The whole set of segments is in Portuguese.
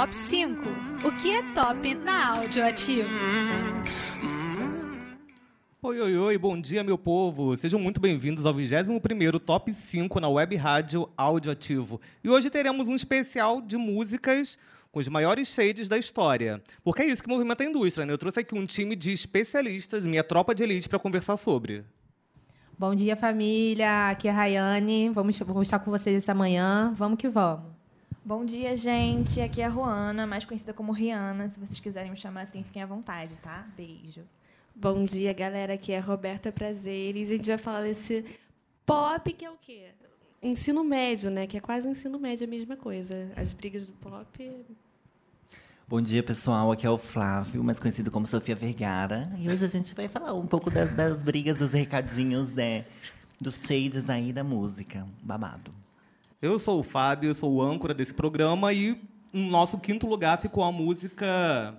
Top 5. O que é top na Audioativo? Oi, oi, oi, bom dia, meu povo. Sejam muito bem-vindos ao 21º Top 5 na Web Rádio Audioativo. E hoje teremos um especial de músicas com os maiores shades da história. Porque é isso que movimenta a indústria, né? Eu trouxe aqui um time de especialistas, minha tropa de elite, para conversar sobre. Bom dia, família. Aqui é a Rayane. Vamos, vamos estar com vocês essa manhã. Vamos que vamos. Bom dia, gente. Aqui é a Ruana, mais conhecida como Rihanna. Se vocês quiserem me chamar assim, fiquem à vontade, tá? Beijo. Bom dia, galera. Aqui é a Roberta Prazeres. A gente vai falar desse pop que é o quê? Ensino médio, né? Que é quase o ensino médio a mesma coisa. As brigas do pop Bom dia, pessoal. Aqui é o Flávio, mais conhecido como Sofia Vergara. E hoje a gente vai falar um pouco das, das brigas, dos recadinhos, né? Dos shades aí da música. Babado. Eu sou o Fábio, eu sou o âncora desse programa e no nosso quinto lugar ficou a música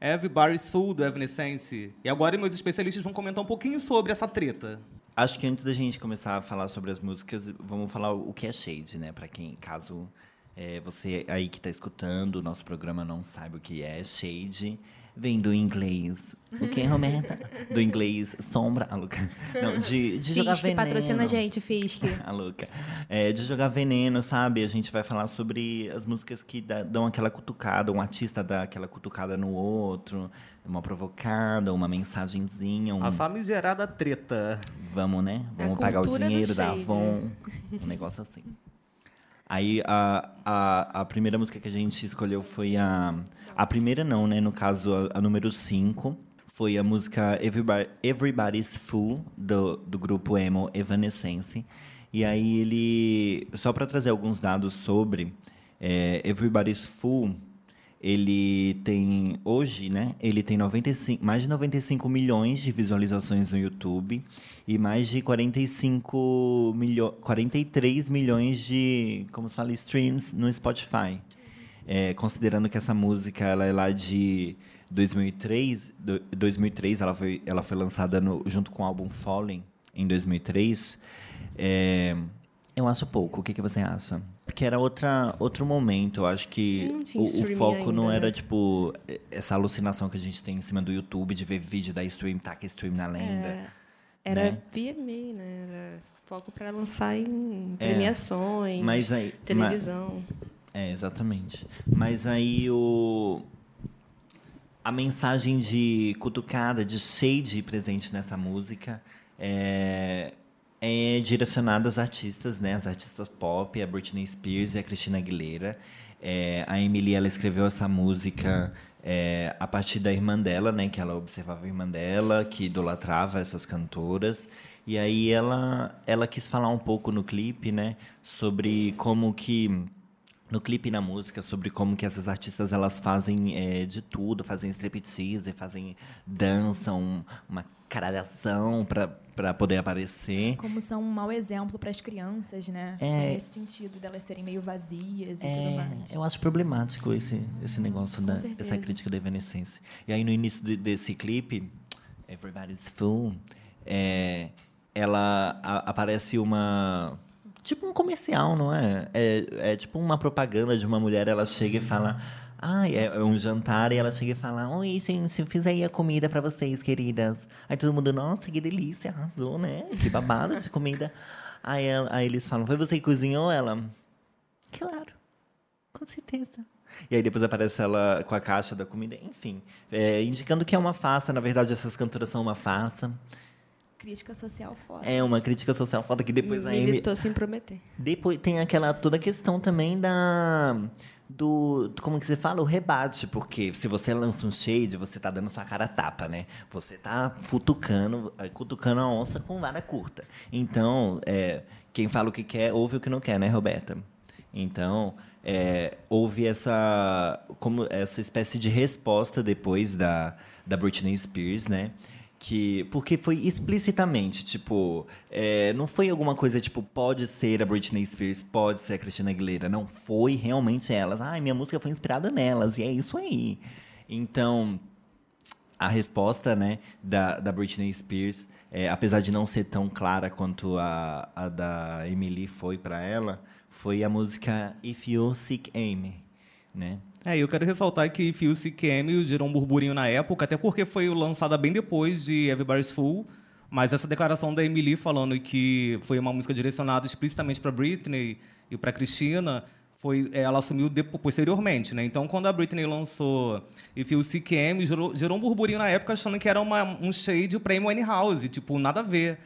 Everybody's Fool, do Evanescence. E agora meus especialistas vão comentar um pouquinho sobre essa treta. Acho que antes da gente começar a falar sobre as músicas, vamos falar o que é shade, né? Para quem, caso é, você aí que está escutando o nosso programa não sabe o que é shade, vem do inglês. O que, Roberta? Do inglês sombra. A Luca. Não, de, de jogar veneno. patrocina a gente, Fisk. a Luca. É, de jogar veneno, sabe? A gente vai falar sobre as músicas que dão aquela cutucada, um artista dá aquela cutucada no outro, uma provocada, uma mensagenzinha. Um... A famigerada treta. Vamos, né? Vamos pagar o dinheiro da Avon. Um negócio assim. Aí a, a, a primeira música que a gente escolheu foi a. A primeira não, né? No caso, a, a número 5. Foi a música Everybody, Everybody's Fool, do, do grupo emo Evanescence. E aí ele. Só para trazer alguns dados sobre. É, Everybody's Fool ele tem hoje, né? Ele tem 95, mais de 95 milhões de visualizações no YouTube e mais de 45 milho, 43 milhões de, como se fala, streams no Spotify. É, considerando que essa música ela é lá de 2003, 2003 ela foi, ela foi lançada no, junto com o álbum Falling em 2003. É, eu acho pouco. O que, que você acha? Porque era outra, outro momento. Eu acho que o, o, foco ainda, não era, né? tipo, essa alucinação que a gente tem em cima do YouTube de ver vídeo da stream, taca stream na lenda. É, era né? VMA, né? Era foco para lançar em é, premiações, é, aí, televisão. Mas, é, exatamente. Mas aí o a mensagem de cutucada, de shade presente nessa música é, é direcionada às artistas, né? As artistas pop, a Britney Spears e a Christina Aguilera. É, a Emily ela escreveu essa música é, a partir da irmã dela, né? Que ela observava a irmã dela, que idolatrava essas cantoras. E aí ela, ela quis falar um pouco no clipe, né? Sobre como que no clipe e na música sobre como que essas artistas elas fazem é, de tudo, fazem striptease, fazem dançam, uma caralhação para poder aparecer. Como são um mau exemplo para as crianças, né? É, Nesse sentido delas serem meio vazias e é, tudo mais. Eu acho problemático esse, esse negócio, da, essa crítica da evanescência. E aí no início de, desse clipe, Everybody's Fool, é, ela a, aparece uma tipo um comercial, não é? é? É tipo uma propaganda de uma mulher, ela chega e fala. Ah, é um jantar e ela chega e fala: Oi, gente, fiz aí a comida para vocês, queridas. Aí todo mundo, nossa, que delícia, arrasou, né? Que babado de comida. Aí, aí eles falam: Foi você que cozinhou? Ela, claro, com certeza. E aí depois aparece ela com a caixa da comida, enfim, é, indicando que é uma farsa. Na verdade, essas cantoras são uma farsa crítica social foda. É uma crítica social foda que depois aí militou sem prometer. Depois tem aquela toda a questão também da do como que você fala? O rebate porque se você lança um shade você tá dando sua cara a tapa né? Você tá futucando eh, cutucando a onça com vara curta. Então é, quem fala o que quer ouve o que não quer né Roberta? Então é, houve essa como essa espécie de resposta depois da da Britney Spears né que porque foi explicitamente tipo é, não foi alguma coisa tipo pode ser a Britney Spears pode ser a Christina Aguilera não foi realmente elas. Ai minha música foi inspirada nelas e é isso aí. Então a resposta né da, da Britney Spears é, apesar de não ser tão clara quanto a, a da Emily foi para ela foi a música If You Seek Amy né É, eu quero ressaltar que Phil CQM gerou um burburinho na época, até porque foi lançada bem depois de Everybody's Full. Mas essa declaração da Emily falando que foi uma música direcionada explicitamente para Britney e para Christina, foi, ela assumiu posteriormente, né? Então, quando a Britney lançou If You CQM, gerou, gerou um burburinho na época achando que era uma, um shade para Amy Winehouse, tipo, nada a ver.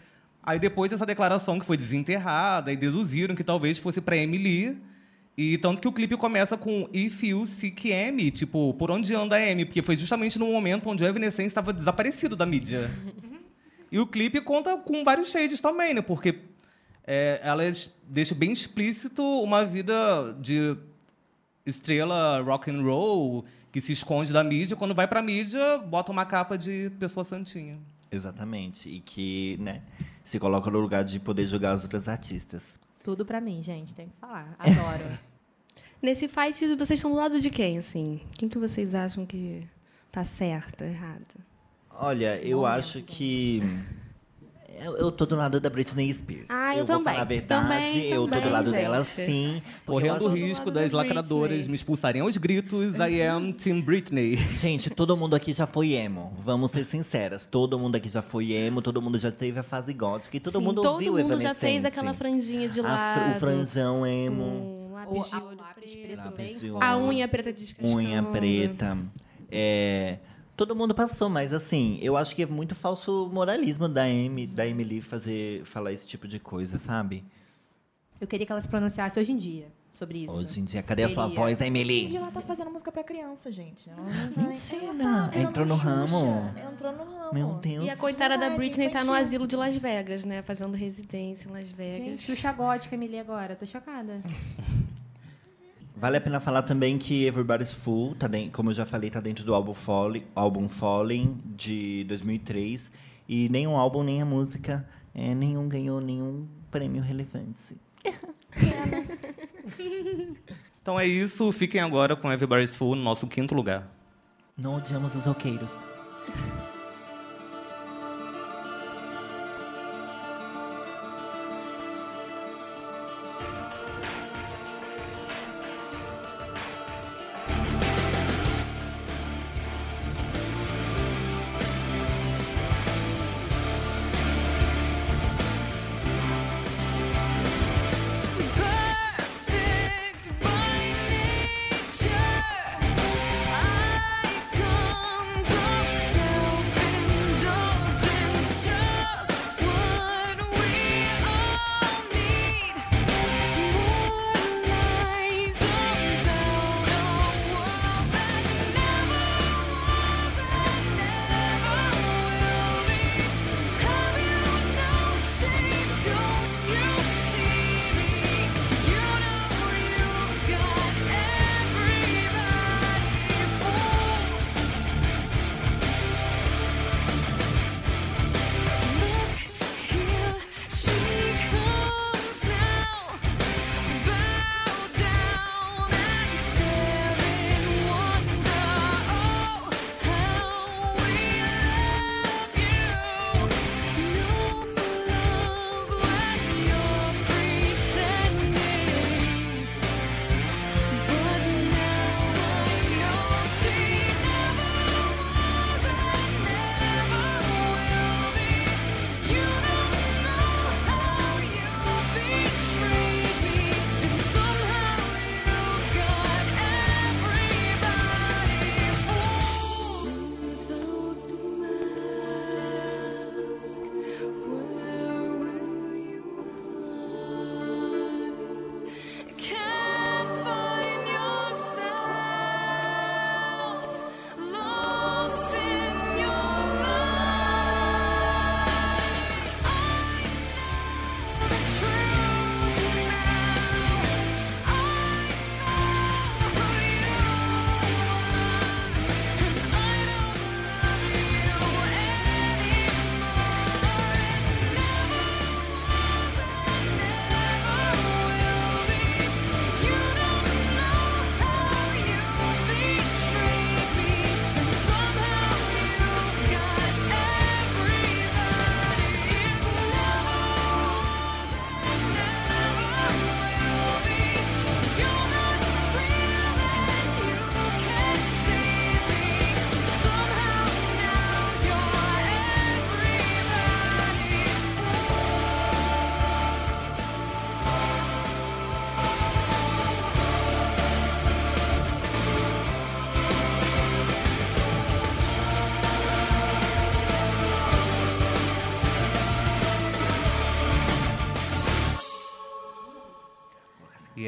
Aí depois essa declaração que foi desenterrada e deduziram que talvez fosse para Emily. E tanto que o clipe começa com If You Seek M, tipo, por onde anda a M? Porque foi justamente no momento onde o Evanescence estava desaparecido da mídia. e o clipe conta com vários shades também, né? Porque é, ela deixa bem explícito uma vida de estrela rock and roll que se esconde da mídia. Quando vai para a mídia, bota uma capa de pessoa santinha. Exatamente. E que, né, se coloca no lugar de poder julgar as outras artistas. Tudo para mim, gente, tem que falar. Adoro. Nesse fight, vocês estão do lado de quem, assim? Quem que vocês acham que tá certo, errado? Olha, eu Bom acho mesmo. que eu, eu tô do lado da Britney Spears. Ah, eu, eu também. vou falar a verdade, também, eu também, tô do lado gente. dela sim. Correndo o risco das lacradoras me expulsarem aos gritos, I am Team Britney. Gente, todo mundo aqui já foi emo. Vamos ser sinceras. Todo mundo aqui já foi emo, todo mundo já teve a fase gótica e todo sim, mundo todo ouviu mundo já fez aquela franjinha de lado. o franjão emo. Um lápis de olho lápis preto. preto Lápis de. A unha preta descascando. Unha preta. É, todo mundo passou, mas assim, eu acho que é muito falso moralismo da Amy, da Emily fazer falar esse tipo de coisa, sabe? Eu queria que ela se pronunciasse hoje em dia sobre isso. Hoje em dia, cadê a sua voz, Hoje Emily? ela tá fazendo música pra criança, gente. Ela não tá- Mentira! ela tá- Entrou no ramo. Entrou no ramo. Meu Deus. E a coitada da Verdade, Britney tá no asilo de Las Vegas, né? Fazendo residência em Las Vegas. Gente, Xuxa gótica, Emily, agora. Tô chocada. Vale a pena falar também que Everybody's Full, tá den- como eu já falei, tá dentro do álbum, Falling, álbum Falling de 2003. E nenhum álbum, nem a música, é, nenhum ganhou nenhum prêmio relevante. Então é isso, fiquem agora com Everybody's Full no nosso quinto lugar. Não odiamos os roqueiros.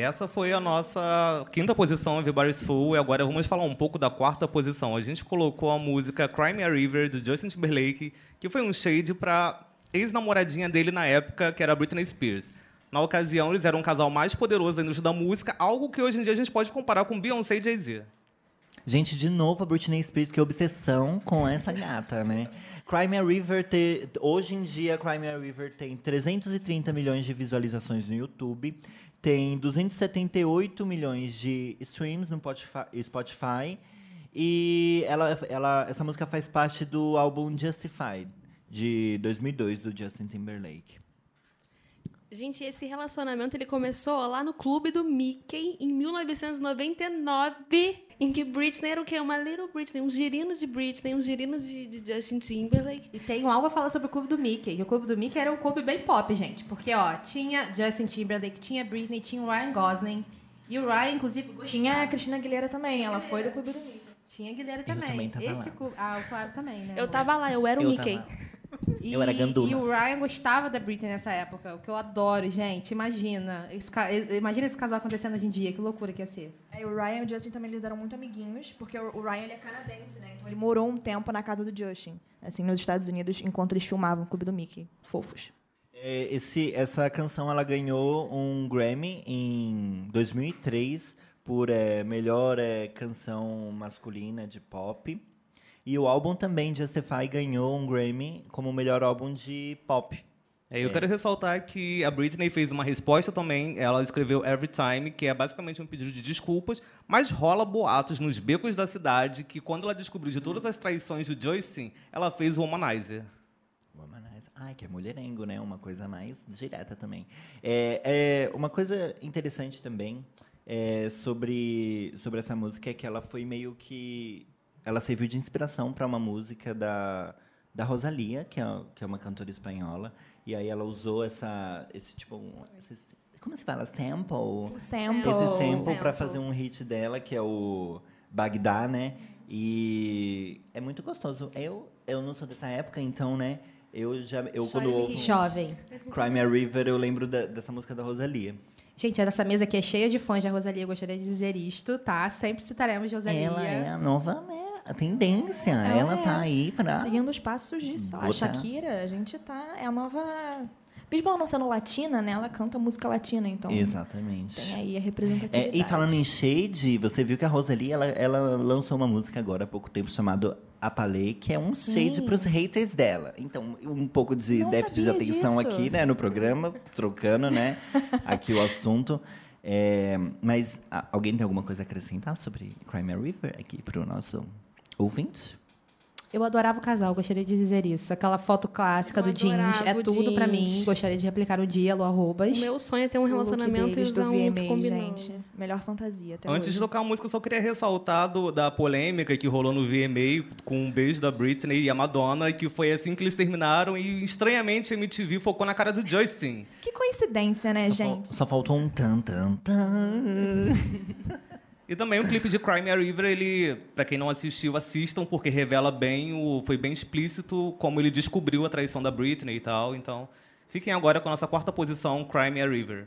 Essa foi a nossa quinta posição, Everybody's Full. E agora vamos falar um pouco da quarta posição. A gente colocou a música Cry Me a River, do Justin Timberlake, que foi um shade para ex-namoradinha dele na época, que era Britney Spears. Na ocasião, eles eram um casal mais poderoso da indústria da música, algo que hoje em dia a gente pode comparar com Beyoncé e Jay-Z. Gente, de novo a Britney Spears, que obsessão com essa gata, né? Crime River, te, hoje em dia, Crime River tem 330 milhões de visualizações no YouTube, tem 278 milhões de streams no Spotify, e ela, ela, essa música faz parte do álbum Justified, de 2002, do Justin Timberlake. Gente, esse relacionamento ele começou lá no clube do Mickey em 1999, em que Britney era o quê? Uma little Britney, um girino de Britney, um girino de, de Justin Timberlake. E tem um algo a falar sobre o clube do Mickey. Que o clube do Mickey era um clube bem pop, gente. Porque, ó, tinha Justin Timberlake, tinha Britney, tinha o Ryan Gosling. E o Ryan, inclusive... Tinha a Cristina Aguilera também, tinha ela foi do clube do Mickey. Tinha a Guilherme também. também tava Esse lá. Clube... Ah, o Flávio também, né? Eu tava lá, eu era o Eu Mickey. E, Eu era gandula. E o Ryan gostava da Britney nessa época, o que eu adoro, gente. Imagina. Esse, imagina esse casal acontecendo hoje em dia, que loucura que ia ser. Aí o Ryan e o Justin também eles eram muito amiguinhos, porque o o Ryan ele é canadense, né? Então ele morou um tempo na casa do Justin, assim, nos Estados Unidos, enquanto eles filmavam o Clube do Mickey. Fofos. É, esse, essa canção ela ganhou um Grammy em 2003 por é, melhor é, canção masculina de pop. E o álbum também, Justify, ganhou um Grammy como melhor álbum de pop. É, eu quero ressaltar que a Britney fez uma resposta também. Ela escreveu Every Time, que é basicamente um pedido de desculpas, mas rola boatos nos becos da cidade que, quando ela descobriu de todas as traições do Joyce, ela fez o Womanizer. Womanizer. Ai, que é mulherengo, né? Uma coisa mais direta também. É, é, uma coisa interessante também é, sobre, sobre essa música é que ela foi meio que... Ela serviu de inspiração para uma música da, da Rosalia, que é, que é uma cantora espanhola. E aí ela usou essa, esse tipo... um- esse- como se fala? Sample? O sample. esse sample para fazer um hit dela, que é o Bagdá, né? E é muito gostoso. Eu, eu não sou dessa época, então, né? Eu já eu quando ouvo Jovem. Crime a River, eu lembro da- dessa música da Rosalia. Gente, essa mesa aqui é cheia de fãs da Rosalia, eu gostaria de dizer isto, tá? Sempre citaremos Rosalia. Ela é a nova, né? A tendência. Ela, é. tá aí pra. Seguindo os passos de sei lá. Shakira, a gente tá. É a nova. Mesmo ela não sendo latina, né? Ela canta música latina, então. Exatamente. Tem aí a É, representatividade. e falando em Shade, você viu que a Rosalie ela, ela lançou uma música agora há pouco tempo chamada Apalê, que é um shade para os haters dela. Então, um pouco de Não déficit de atenção disso. aqui, né, no programa, trocando, né, aqui o assunto. É, mas alguém tem alguma coisa a acrescentar sobre Crime River aqui para o nosso ouvinte? Eu adorava o casal, gostaria de dizer isso. Aquela foto clássica Eu do jeans é o tudo pra mim. Gostaria de replicar dia, Lu Arrobas. O meu sonho é ter um O relacionamento e deles usar um VMA, combinando. gente. Melhor fantasia até Antes de hoje. tocar a música, eu só queria ressaltar do- da polêmica que rolou no VMA com um beijo da Britney e a Madonna, que foi assim que eles terminaram e, estranhamente, a MTV focou na cara do Justin. Que coincidência, né, Só, gente? fal- só faltou um tan tan tan. E também o clipe de Crime a River, ele, para quem não assistiu, assistam, porque revela bem, o, foi bem explícito como ele descobriu a traição da Britney e tal. Então, fiquem agora com a nossa quarta posição, Crime a River.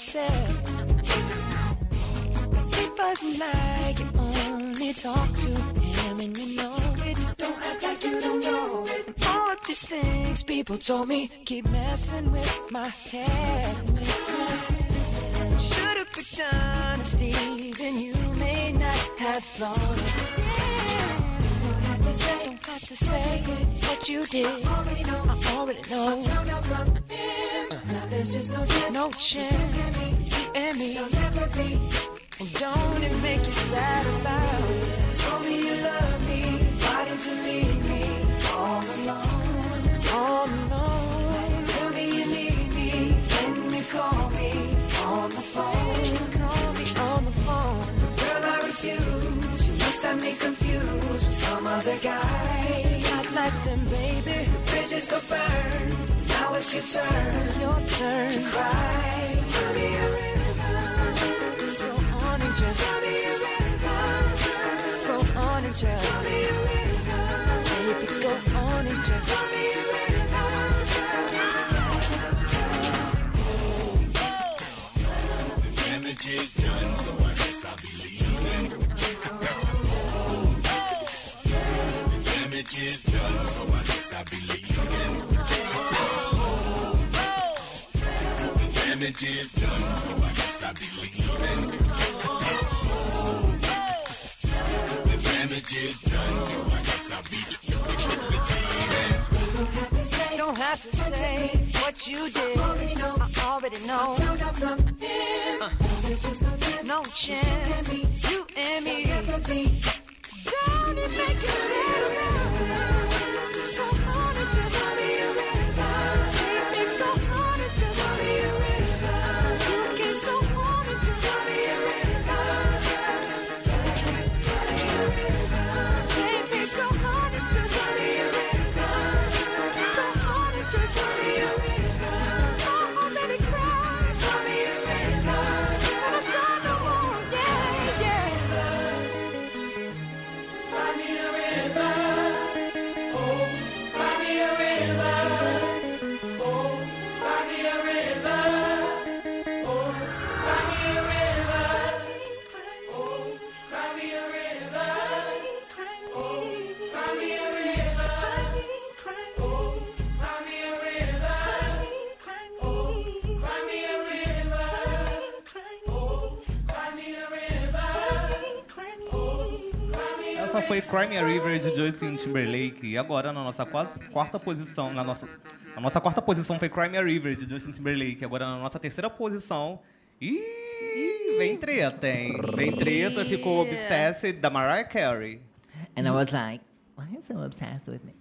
Said. It wasn't like you only talk to him and you know it. Don't act like you don't know it. All of these things people told me keep messing with my head. Should've picked honesty, then you may not have thought. Don't have to say, to say what you did. I already know. I already know. Now there's just no chance. No chance. You and me. There'll never be. And don't it make you sad about it? Told me you love me. Why did you leave me all alone? All alone. Tell me you need me. Can you call me on the phone? Refuse. You must me confused with some other guy. Not like them, baby. The bridges go burn. Now it's your turn. It's your turn to cry. So tell me a river. Go on and just tell me a river. Go on and just tell me a river. Baby, go on and just tell me a Damage is done, so I guess I'll be Damage is so I guess I'll be leaving. Damage is done, so I guess I'll be. The damage is done, so I guess I'll be Don't have to say what you did. I already know. Uh, no chance. You and me down and make it sad. River. Essa foi Cry Me a River de Justin Timberlake. E agora, na nossa quase quarta posição, na nossa, a nossa quarta posição foi Cry Me a River de Justin Timberlake. Agora, na nossa terceira posição. Ih, vem treta, hein? Vem treta, ficou Obsessed da Mariah Carey. And I was like, why are you so obsessed with me?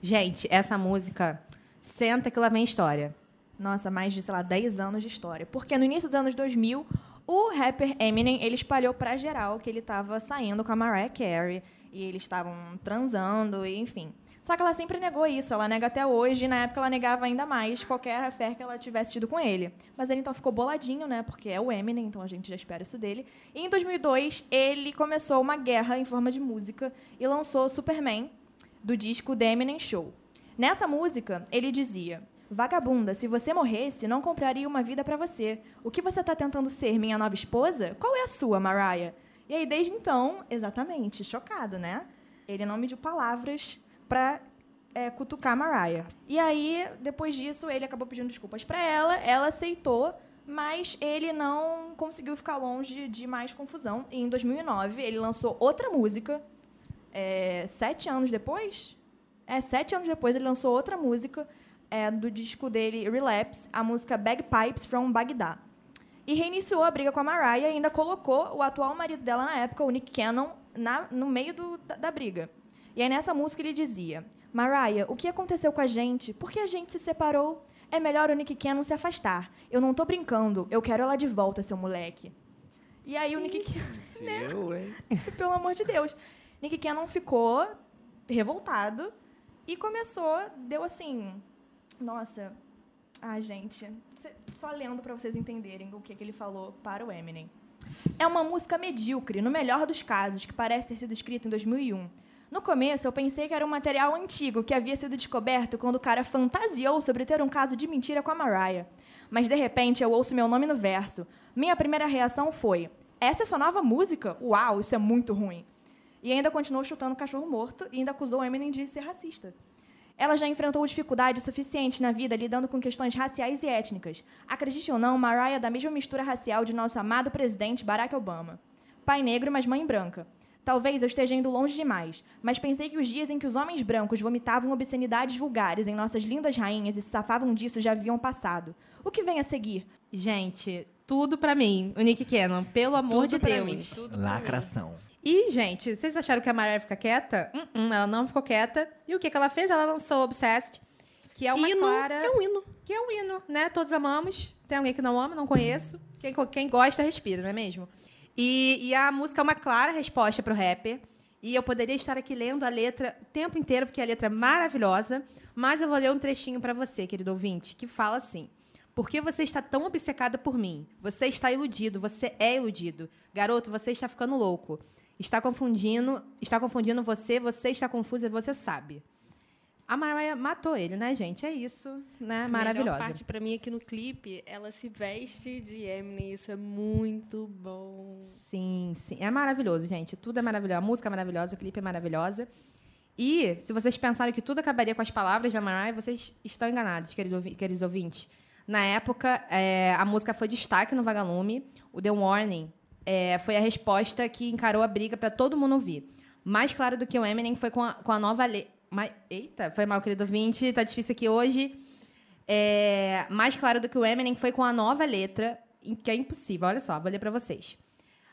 Gente, essa música, senta que lá vem história. Nossa, mais de, sei lá, 10 anos de história. Porque no início dos anos 2000, o rapper Eminem, ele espalhou pra geral que ele estava saindo com a Mariah Carey. E eles estavam transando, e enfim. Só que ela sempre negou isso, ela nega até hoje, e na época ela negava ainda mais qualquer affair que ela tivesse tido com ele. Mas ele então ficou boladinho, né, porque é o Eminem, então a gente já espera isso dele. E em 2002, ele começou uma guerra em forma de música e lançou Superman, do disco The Eminem Show. Nessa música, ele dizia: Vagabunda, se você morresse, não compraria uma vida para você. O que você está tentando ser, minha nova esposa? Qual é a sua, Mariah? E aí, desde então, exatamente, chocado, né? Ele não mediu palavras para é, cutucar Mariah. E aí, depois disso, ele acabou pedindo desculpas para ela, ela aceitou, mas ele não conseguiu ficar longe de mais confusão. E em 2009, ele lançou outra música, é, sete anos depois? É, sete anos depois, ele lançou outra música é, do disco dele, Relapse, a música Bagpipes from Baghdad. E reiniciou a briga com a Mariah e ainda colocou o atual marido dela na época, o Nick Cannon, na, no meio do, da, da briga. E aí, nessa música, ele dizia: Mariah, o que aconteceu com a gente? Por que a gente se separou? É melhor o Nick Cannon se afastar. Eu não tô brincando. Eu quero ela de volta, seu moleque. E aí, o Nick Cannon. Eu, hein? Pelo amor de Deus. Nick Cannon ficou revoltado e começou, deu assim. Nossa. Ah, gente. Só lendo para vocês entenderem o que, que ele falou para o Eminem. É uma música medíocre, no melhor dos casos, que parece ter sido escrita em 2001. No começo, eu pensei que era um material antigo que havia sido descoberto quando o cara fantasiou sobre ter um caso de mentira com a Mariah. Mas de repente eu ouço meu nome no verso. Minha primeira reação foi: essa é sua nova música? Uau, isso é muito ruim. E ainda continuou chutando cachorro morto e ainda acusou Eminem de ser racista. Ela já enfrentou dificuldades suficientes na vida lidando com questões raciais e étnicas. Acredite ou não, Mariah é da mesma mistura racial de nosso amado presidente Barack Obama. Pai negro, mas mãe branca. Talvez eu esteja indo longe demais, mas pensei que os dias em que os homens brancos vomitavam obscenidades vulgares em nossas lindas rainhas e se safavam disso já haviam passado. O que vem a seguir? Gente, tudo pra mim. O Nick Cannon, pelo amor Tudo de pra Deus. mim. Lacração. E, gente, vocês acharam que a Mariah fica quieta? Hum, hum, ela não ficou quieta. E o que, que ela fez? Ela lançou Obsessed, que é uma Hino, clara... é um hino. Que é um hino, né? Todos amamos. Tem alguém que não ama? Não conheço. Quem, quem gosta, respira, não é mesmo? E, e a música é uma clara resposta pro rapper. E eu poderia estar aqui lendo a letra o tempo inteiro, porque a letra é maravilhosa. Mas eu vou ler um trechinho para você, querido ouvinte, que fala assim... Por que você está tão obcecada por mim? Você está iludido, você é iludido. Garoto, você está ficando louco. Está confundindo, está confundindo você, você está confusa, você sabe. A Mariah matou ele, né, gente? É isso, né? A Maravilhosa. melhor parte pra mim aqui no clipe, ela se veste de Eminem. Isso é muito bom. Sim, sim. É maravilhoso, gente. Tudo é maravilhoso. A música é maravilhosa, o clipe é maravilhosa. E se vocês pensaram que tudo acabaria com as palavras da Mariah, vocês estão enganados, queridos ouvintes. Na época, é, a música foi destaque no Vagalume. O The Warning é, foi a resposta que encarou a briga para todo mundo ouvir. Mais claro do que o Eminem foi com a, com a nova lei. Eita, foi mal, querido ouvinte. Tá difícil aqui hoje. É, mais claro do que o Eminem foi com a nova letra, que é impossível. Olha só, vou ler para vocês.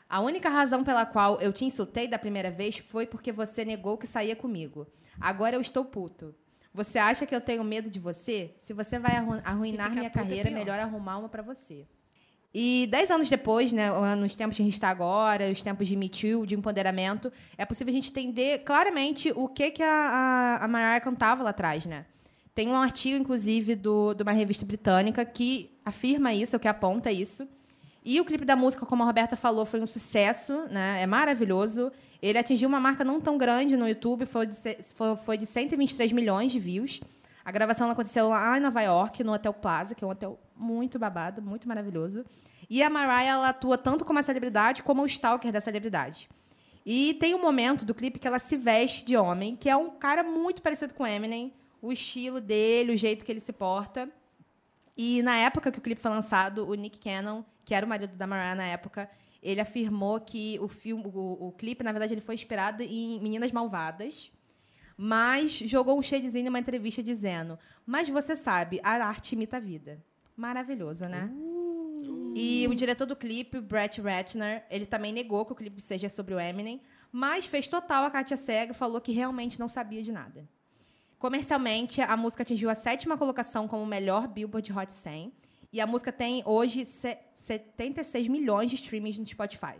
A única razão pela qual eu te insultei da primeira vez foi porque você negou que saía comigo. Agora eu estou puto. Você acha que eu tenho medo de você? Se você vai arru- arruinar minha é carreira, é melhor arrumar uma pra você. E dez anos depois, né, nos tempos que a gente está agora, os tempos de Me Too, de empoderamento, é possível a gente entender claramente o que, que a, a, a Mariah cantava lá atrás, né? Tem um artigo, inclusive, do, de uma revista britânica que afirma isso, ou que aponta isso. E o clipe da música, como a Roberta falou, foi um sucesso, né? É maravilhoso. Ele atingiu uma marca não tão grande no YouTube, foi de, foi de 123 milhões de views. A gravação aconteceu lá em Nova York, no Hotel Plaza, que é um hotel muito babado, muito maravilhoso. E a Mariah ela atua tanto como a celebridade como o stalker da celebridade. E tem um momento do clipe que ela se veste de homem, que é um cara muito parecido com Eminem, o estilo dele, o jeito que ele se porta. E na época que o clipe foi lançado, o Nick Cannon, que era o marido da Mariah na época, ele afirmou que o filme, o, o clipe, na verdade, ele foi inspirado em Meninas Malvadas, mas jogou um shadezinho numa entrevista dizendo: "Mas você sabe, a arte imita a vida". Maravilhoso, né? E o diretor do clipe, o Brett Ratner, ele também negou que o clipe seja sobre o Eminem, mas fez total a Katia Cega e falou que realmente não sabia de nada. Comercialmente, a música atingiu a sétima colocação como melhor Billboard Hot 100. E a música tem hoje se- 76 milhões de streamings no Spotify.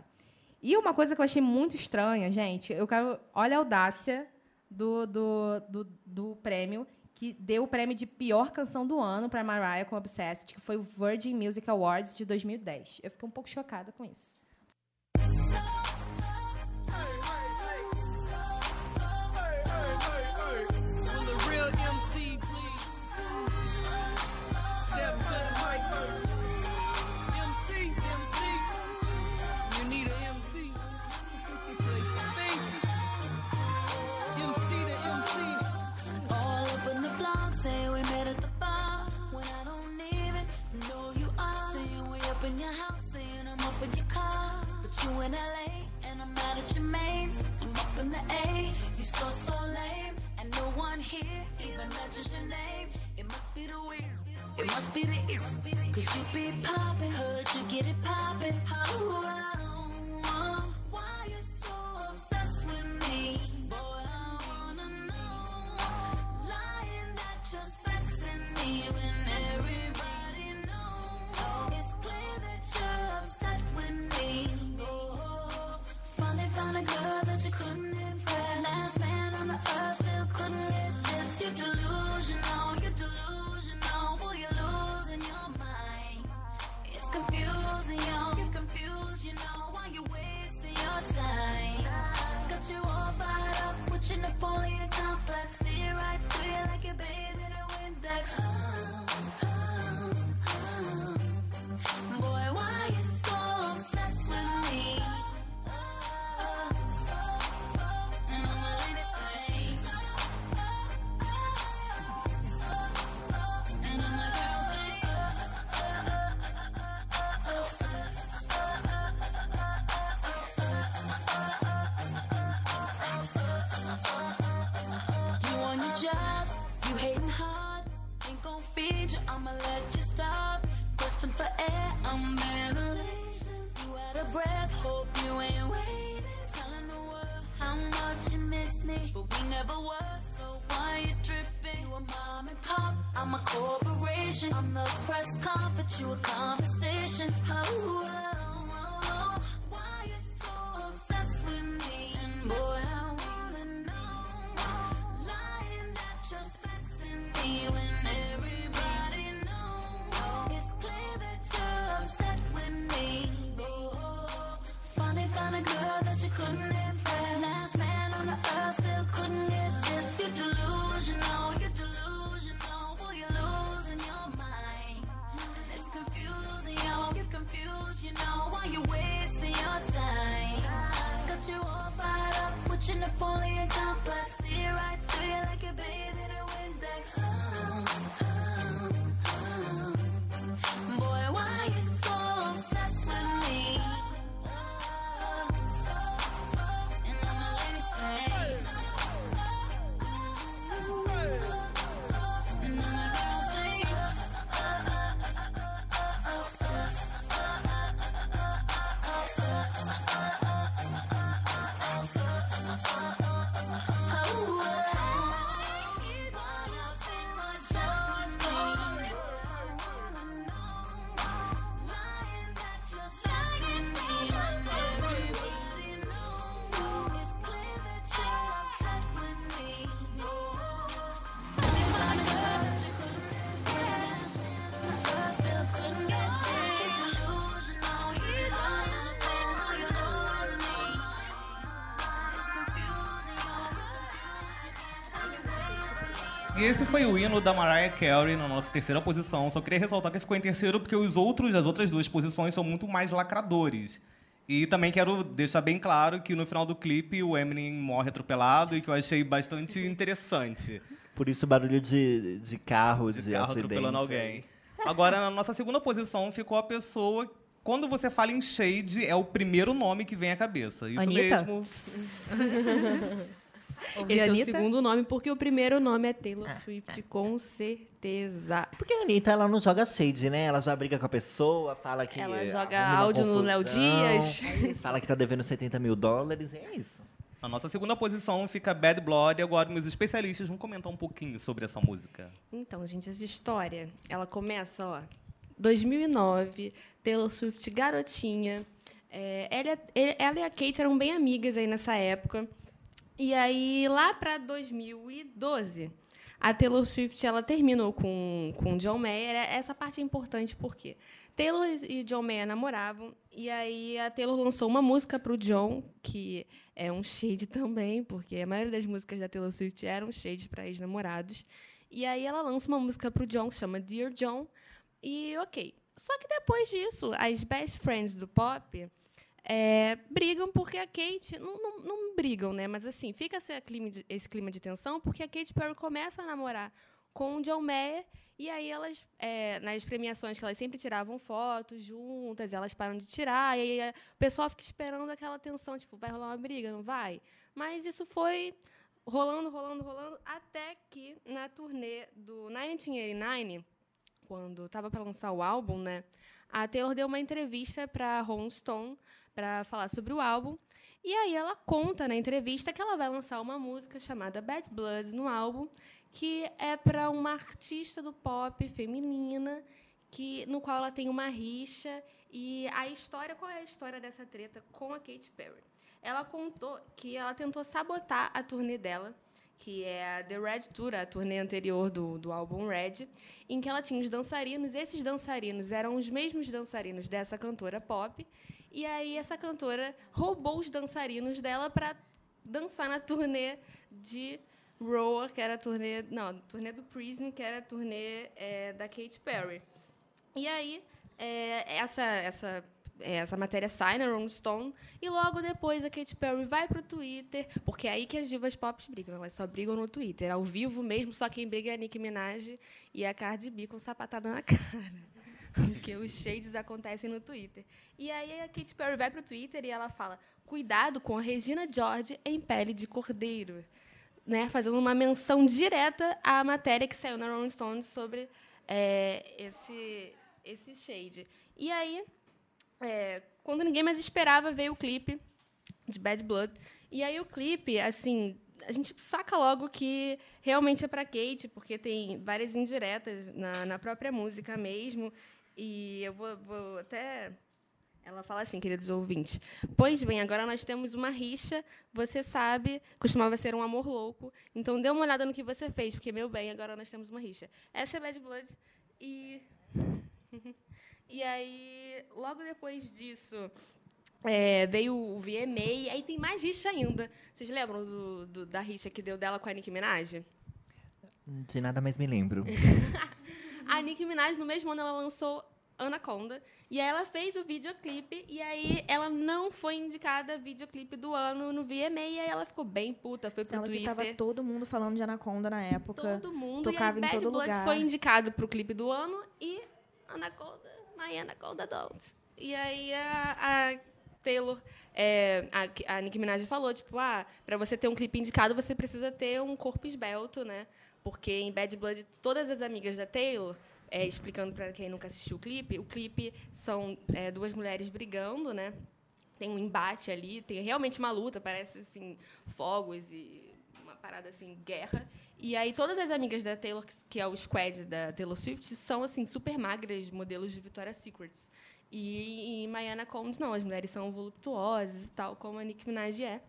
E uma coisa que eu achei muito estranha, gente, eu quero. Olha a audácia do, do, do, do prêmio, que deu o prêmio de pior canção do ano para Mariah com Obsessed, que foi o Virgin Music Awards de 2010. Eu fiquei um pouco chocada com isso. Cause you be esse foi o hino da Mariah Carey na nossa terceira posição. Só queria ressaltar que ficou em terceiro porque os outros, as outras duas posições são muito mais lacradores. E também quero deixar bem claro que no final do clipe o Eminem morre atropelado e que eu achei bastante interessante. Por isso, barulho de, de carro, de, de carro acidente. atropelando alguém. Agora, na nossa segunda posição ficou a pessoa. Quando você fala em Shade, é o primeiro nome que vem à cabeça. Isso Anitta? mesmo. Esse é o segundo nome, porque o primeiro nome é Taylor Swift, com certeza. Porque a Anitta, ela não joga shade, né? Ela já briga com a pessoa, fala que... Ela joga áudio no Léo Dias. Fala que tá devendo 70 mil dólares, é isso. Na nossa segunda posição fica Bad Blood. E agora, meus especialistas vão comentar um pouquinho sobre essa música. Então, gente, essa história, ela começa, ó, 2009, Taylor Swift garotinha. É, ela, ela e a Kate eram bem amigas aí nessa época. E aí, lá para 2012, a Taylor Swift ela terminou com, com o John Mayer. Essa parte é importante porque Taylor e John Mayer namoravam. E aí, a Taylor lançou uma música para o John, que é um shade também, porque a maioria das músicas da Taylor Swift eram shades para ex-namorados. E aí ela lança uma música pro John que chama Dear John. E ok. Só que depois disso, as best friends do pop é, brigam porque a Kate. Não, não, não brigam, né? Mas assim, fica esse clima, de, esse clima de tensão porque a Katy Perry começa a namorar com o John Mayer. E aí elas, é, nas premiações que elas sempre tiravam fotos juntas, elas param de tirar, e aí o pessoal fica esperando aquela tensão, tipo, vai rolar uma briga, não vai? Mas isso foi rolando, rolando, rolando, até que na turnê do 1989, quando estava para lançar o álbum, né, a Taylor deu uma entrevista para Rolling Stone para falar sobre o álbum. E aí ela conta na entrevista que ela vai lançar uma música chamada Bad Blood no álbum, que é para uma artista do pop feminina, que no qual ela tem uma rixa e a história, qual é a história dessa treta com a Katy Perry? Ela contou que ela tentou sabotar a turnê dela, que é a The Red Tour, a turnê anterior do, do álbum Red, em que ela tinha os dançarinos. Esses dançarinos eram os mesmos dançarinos dessa cantora pop. E aí essa cantora roubou os dançarinos dela para dançar na turnê de Roar, que era a turnê, não, turnê do Prism, que era a turnê é, da Katy Perry. E aí é, essa essa é, essa matéria sai na Rolling Stone e logo depois a Katy Perry vai pro Twitter, porque é aí que as divas pop brigam, elas só brigam no Twitter, ao vivo mesmo, só quem briga é a Nicki Minaj e a Cardi B com sapatada na cara. Porque os shades acontecem no Twitter. E aí a Katy Perry vai pro Twitter e ela fala: "Cuidado com a Regina George em pele de cordeiro", né, fazendo uma menção direta à matéria que saiu na Rolling Stone sobre é, esse esse shade. E aí, é, quando ninguém mais esperava, veio o clipe de Bad Blood. E aí o clipe, assim, a gente saca logo que realmente é para Kate, porque tem várias indiretas na, na própria música mesmo. E eu vou, vou até ela fala assim, queridos ouvintes. Pois bem, agora nós temos uma rixa. Você sabe, costumava ser um amor louco. Então dê uma olhada no que você fez, porque, meu bem, agora nós temos uma rixa. Essa é Bad Blood. E. e aí, logo depois disso. é, veio o VMA, e aí tem mais rixa ainda. Vocês lembram do- do- da rixa que deu dela com a Nicki Minaj? De nada mais me lembro. A Nicki Minaj, no mesmo ano, ela lançou Anaconda. E aí ela fez o videoclipe. E aí ela não foi indicada videoclipe do ano no VMA. E aí ela ficou bem puta. Foi pro que Twitter. tava todo mundo falando de Anaconda na época. Todo mundo. Tocava e em aí Bad todo Blood lugar. foi indicado pro clipe do ano. E Anaconda, My Anaconda Don't. E aí a, a Taylor, é, a, a Nicki Minaj falou, tipo, ah, pra você ter um clipe indicado, você precisa ter um corpo esbelto, né? Porque em Bad Blood, todas as amigas da Taylor, é, explicando pra quem nunca assistiu o clipe, o clipe são é, duas mulheres brigando, né? Tem um embate ali, tem realmente uma luta, parece assim, fogos e uma parada assim, guerra. E aí todas as amigas da Taylor, que- é o squad da Taylor Swift, são assim super magras, modelos de Victoria's Secrets. E em Mayana Combs não, as mulheres são voluptuosas e tal, como a Nicki Minaj é.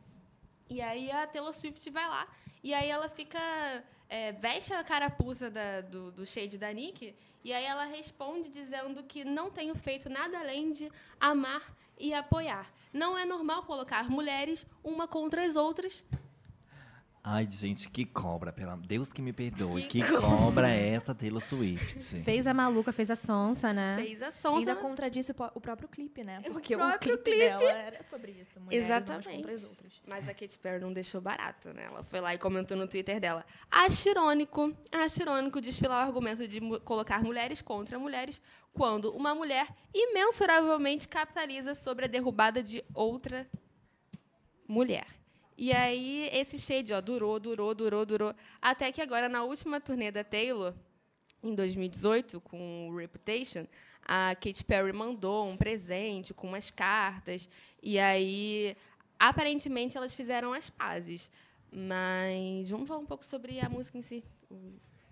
E aí a Taylor Swift vai lá e aí ela fica é, veste a carapuça da- do, do shade da Nick e aí ela responde dizendo que não tenho feito nada além de amar e apoiar. Não é normal colocar mulheres uma contra as outras. Ai, gente, que cobra, pelo Deus que me perdoe. Que Que, cobra é essa Taylor Swift? Fez a maluca, fez a sonsa, né? Fez a Ainda sonsa. contradisse o, o próprio clipe, né? O Porque o, próprio clipe, clipe. dela era sobre isso. Mulheres Exatamente. contra as outras. Mas a Katy Perry não deixou barato, né? Ela foi lá e comentou no Twitter dela. Acho irônico, acho irônico desfilar o argumento de colocar mulheres contra mulheres quando uma mulher imensuravelmente capitaliza sobre a derrubada de outra mulher. E aí, esse shade, ó, durou, durou, durou, durou. Até que agora, na última turnê da Taylor, em 2018, com o Reputation, a Katy Perry mandou um presente com umas cartas. E aí, aparentemente, elas fizeram as pazes. Mas vamos falar um pouco sobre a música em si.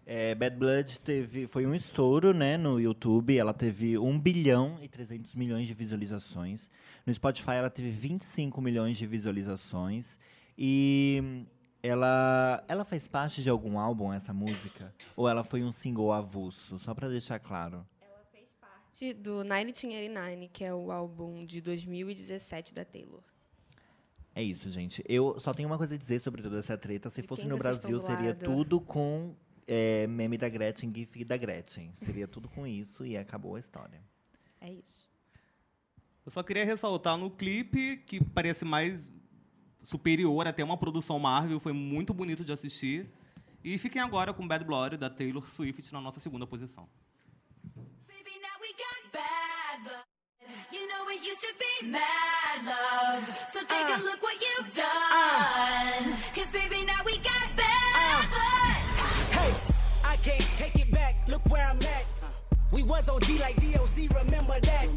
É, Bad Blood teve, foi um estouro né, no YouTube. Ela teve 1 bilhão e 300 milhões de visualizações. No Spotify, ela teve 25 milhões de visualizações. E ela, ela faz parte de algum álbum, essa música? Ou ela foi um single avulso? Só pra deixar claro. Parte do 1989, que é o álbum de 2017 da Taylor. É isso, gente. Eu só tenho uma coisa a dizer sobre toda essa treta. Se De fosse no Brasil, seria tudo com é, meme da Gretchen, gif da Gretchen. Seria tudo com isso e acabou a história. É isso. Eu só queria ressaltar no clipe que parece mais superior até uma produção Marvel, foi muito bonito de assistir. E fiquem agora com Bad Blood da Taylor Swift na nossa segunda posição. Baby, now we got bad blood. You know it used to be mad love. So take a look what you've done. Cause baby, now we got can't take it back. Look where I'm at. We was OG like DOC, remember that.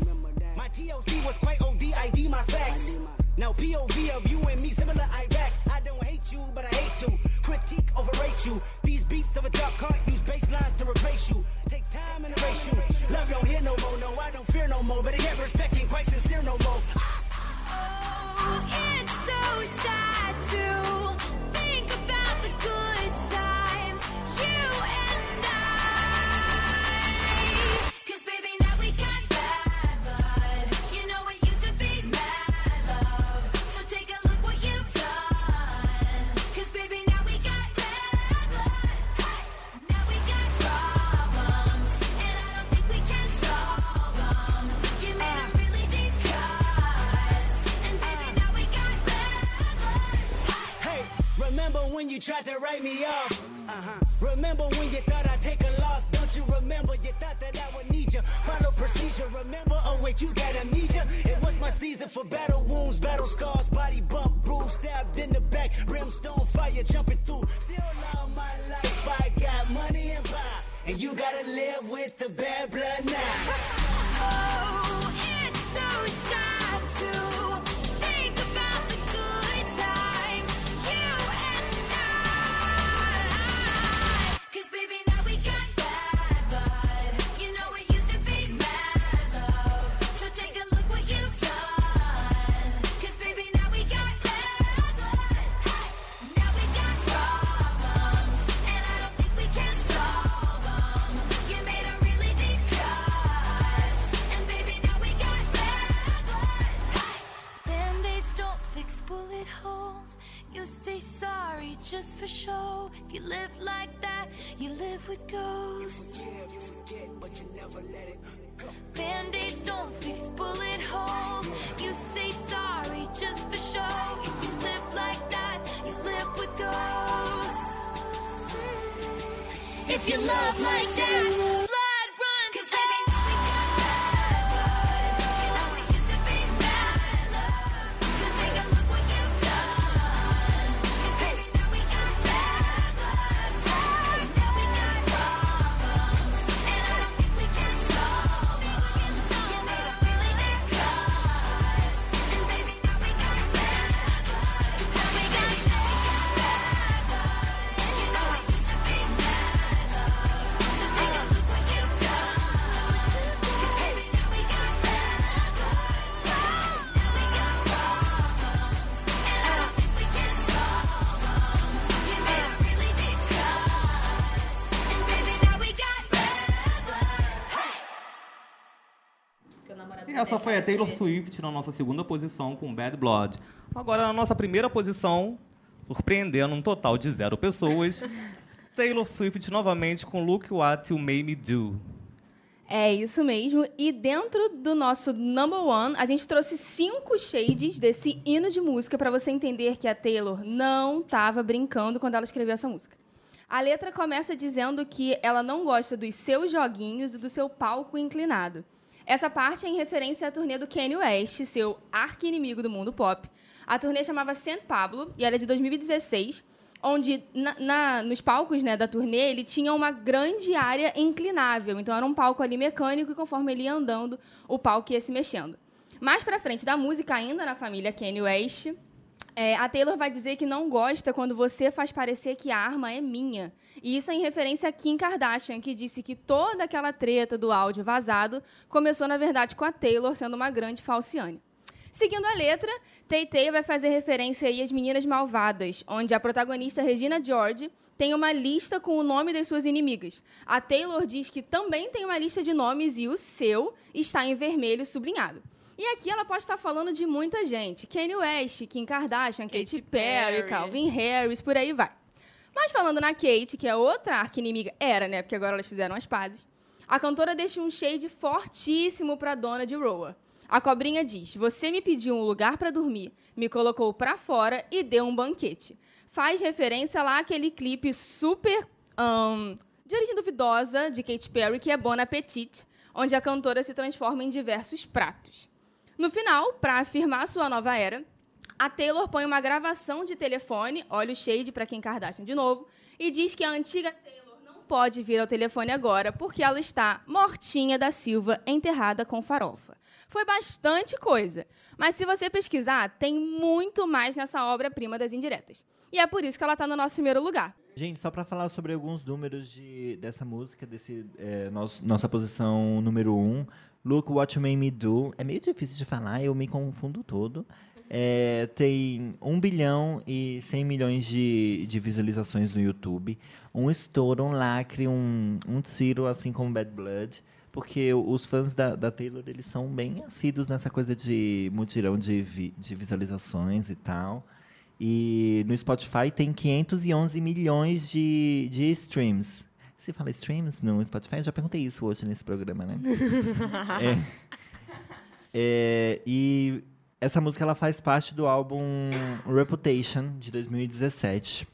My TOC was quite OD, ID my facts. Now POV of you and me, similar Iraq. I don't hate you, but I hate to critique, overrate you. These beats of a dark heart use bass lines to replace you. Take time and erase you. Love don't hear no more, no, I don't fear no more. But I get respect ain't quite sincere no more. Ah, ah, ah. Oh, it's so sad to you tried to write me off? Uh-huh. Remember when you thought I'd take a loss? Don't you remember you thought that I would need you? Follow procedure, remember? Oh wait, you got amnesia? It was my season for battle wounds, battle scars, body bump, bruise, stabbed in the back, brimstone fire jumping through. Still love my life, I got money and power. and you gotta live with the bad blood now. just for show. If you live like that, you live with ghosts. you forget, but you never let it go. Band-aids don't fix bullet holes. You say sorry just for show. If you live like that, you live with ghosts. If you love like that, essa foi a Taylor Swift na nossa segunda posição com Bad Blood. Agora, na nossa primeira posição, surpreendendo um total de zero pessoas, Taylor Swift novamente com Look What You Made Me Do. É isso mesmo. E dentro do nosso number one, a gente trouxe cinco shades desse hino de música para você entender que a Taylor não estava brincando quando ela escreveu essa música. A letra começa dizendo que ela não gosta dos seus joguinhos e do seu palco inclinado. Essa parte é em referência à turnê do Kanye West, seu arqui-inimigo do mundo pop. A turnê chamava St. Pablo e era de 2016, onde na- na- nos palcos né, da turnê ele tinha uma grande área inclinável. Então era um palco ali mecânico e conforme ele ia andando, o palco ia se mexendo. Mais pra frente da música, ainda na família Kanye West, é, a Taylor vai dizer que não gosta quando você faz parecer que a arma é minha. E isso é em referência a Kim Kardashian, que disse que toda aquela treta do áudio vazado começou, na verdade, com a Taylor sendo uma grande falciane. Seguindo a letra, Tay vai fazer referência aí às Meninas Malvadas, onde a protagonista Regina George tem uma lista com o nome das suas inimigas. A Taylor diz que também tem uma lista de nomes e o seu está em vermelho sublinhado. E aqui ela pode estar falando de muita gente. Kanye West, Kim Kardashian, Katy, Perry, Perry. Calvin Harris, por aí vai. Mas falando na Kate, que é outra arqui-inimiga, era, né? Porque agora elas fizeram as pazes. A cantora deixa um shade fortíssimo pra dona de Roa. A cobrinha diz: Você me pediu um lugar pra dormir, me colocou pra fora e deu um banquete. Faz referência lá àquele clipe super ahn, de origem duvidosa de Katy Perry, que é Bon Appetit, onde a cantora se transforma em diversos pratos. No final, para afirmar sua nova era, a Taylor põe uma gravação de telefone, olha o shade para Kim Kardashian de novo, e diz que a antiga Taylor não pode vir ao telefone agora porque ela está mortinha da Silva, enterrada com farofa. Foi bastante coisa, mas se você pesquisar, tem muito mais nessa obra-prima das indiretas. E é por isso que ela está no nosso primeiro lugar. Gente, só pra falar sobre alguns números de, dessa música, desse é, nosso, nossa posição número um, Look What You Made Me Do. É meio difícil de falar, eu me confundo todo. É, tem 1 bilhão e 100 milhões de, de visualizações no YouTube. Um estouro, um lacre, um, um tiro, assim como Bad Blood. Porque os fãs da, da Taylor, eles são bem assíduos nessa coisa de mutirão de, vi- de visualizações e tal. E no Spotify tem 511 milhões de, de streams. Você fala streams no Spotify? Eu já perguntei isso hoje nesse programa, né? É. É, e essa música ela faz parte do álbum Reputation, de 2017.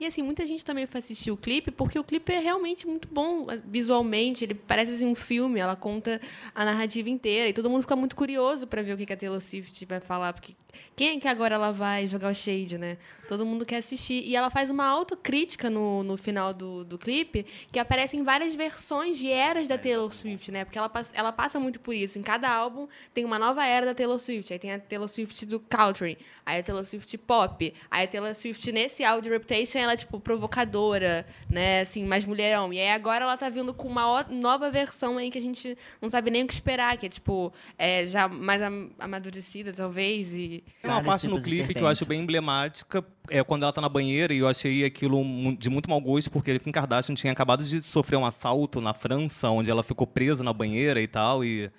E assim, muita gente também foi assistir o clipe, porque o clipe é realmente muito bom visualmente. Ele parece assim, um filme, ela conta a narrativa inteira. E todo mundo fica muito curioso para ver o que a Taylor Swift vai falar. Porque quem é que agora ela vai jogar o shade, né? Todo mundo quer assistir. E ela faz uma autocrítica no, no final do, do clipe, que aparecem várias versões de eras da Taylor Swift, né? Porque ela, ela passa muito por isso. Em cada álbum tem uma nova era da Taylor Swift. Aí tem a Taylor Swift do country, aí a Taylor Swift pop, aí a Taylor Swift nesse álbum de Reputation, ela tipo provocadora, né? Assim, mais mulherão. E aí agora ela tá vindo com uma nova versão aí que a gente não sabe nem o que esperar, que é tipo, é, já mais am- amadurecida, talvez. E... Tem uma parte no clipe que eu acho bem emblemática, é quando ela tá na banheira, e eu achei aquilo de muito mau gosto, porque Kim Kardashian tinha acabado de sofrer um assalto na França, onde ela ficou presa na banheira e tal, e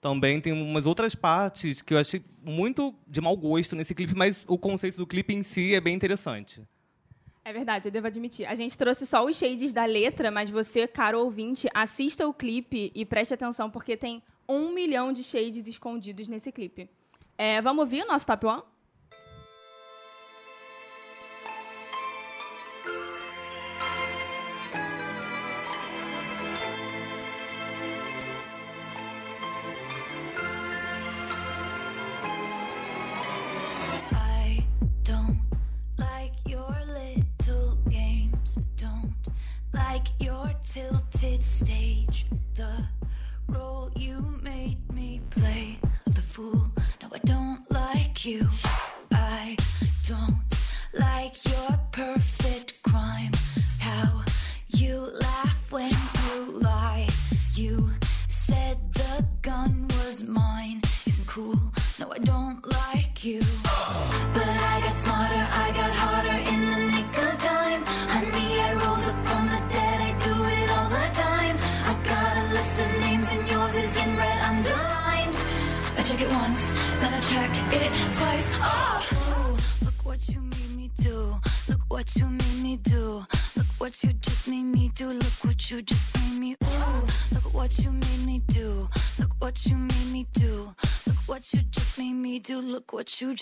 também tem umas outras partes que eu achei muito de mau gosto nesse clipe, mas o conceito do clipe em si é bem interessante. É verdade, eu devo admitir. A gente trouxe só os shades da letra, mas você, caro ouvinte, assista o clipe e preste atenção, porque tem um milhão de shades escondidos nesse clipe. É, vamos ouvir o nosso top 1?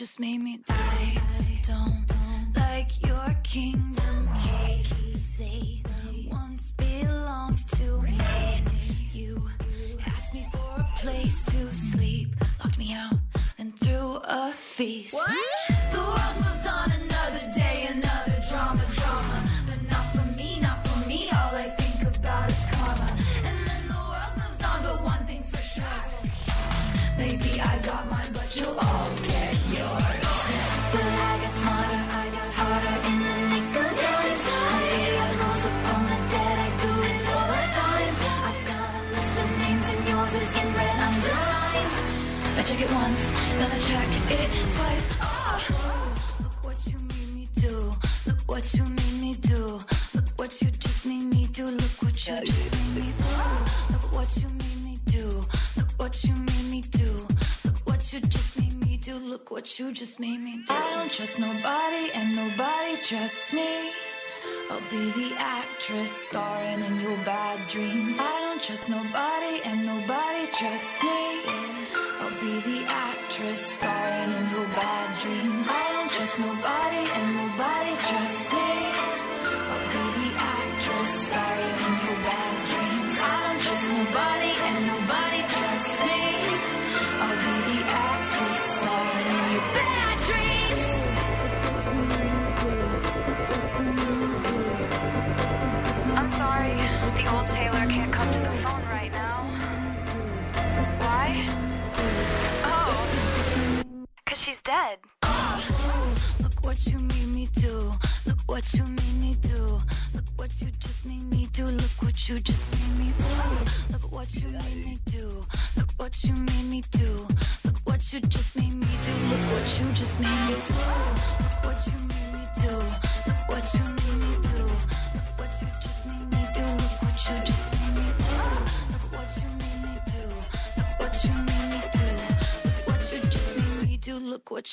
Just made me die. Don't like your kingdom keys. They once belonged to me. You asked me for a place to sleep, locked me out, and threw a feast. The world moves on another day, another I check it once, then I check it twice. Oh, look what you made me do. Look what you made me do. Look what you just made me do. Look what you just made me do. Ah! Look what you made me do. Look what you made me do. Look what you just made me do. Look what you just made me do. I don't trust nobody and nobody trusts me. I'll be the actress starring in your bad dreams. I don't trust nobody and nobody trusts me. I'll be the actress starring in your bad dreams. I don't trust nobody and nobody trusts me.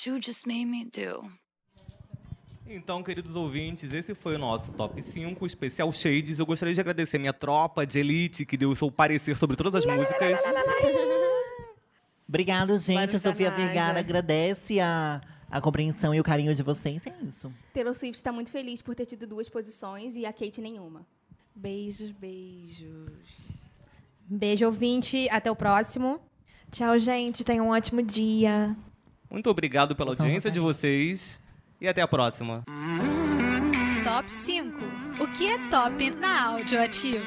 You just made me do. Então, queridos ouvintes, esse foi o nosso Top 5 especial Shades. Eu gostaria de agradecer minha tropa de elite que deu o seu parecer sobre todas as músicas. Obrigado, gente. Vários A Sofia Vergara agradece a, a compreensão e o carinho de vocês. É isso. Taylor Swift está muito feliz por ter tido duas posições e a Kate nenhuma. Beijos, beijos. Beijo, ouvinte. Até o próximo. Tchau, gente. Tenham um ótimo dia. Muito obrigado pela audiência de vocês e até a próxima. Top 5. O que é top na Audioativo?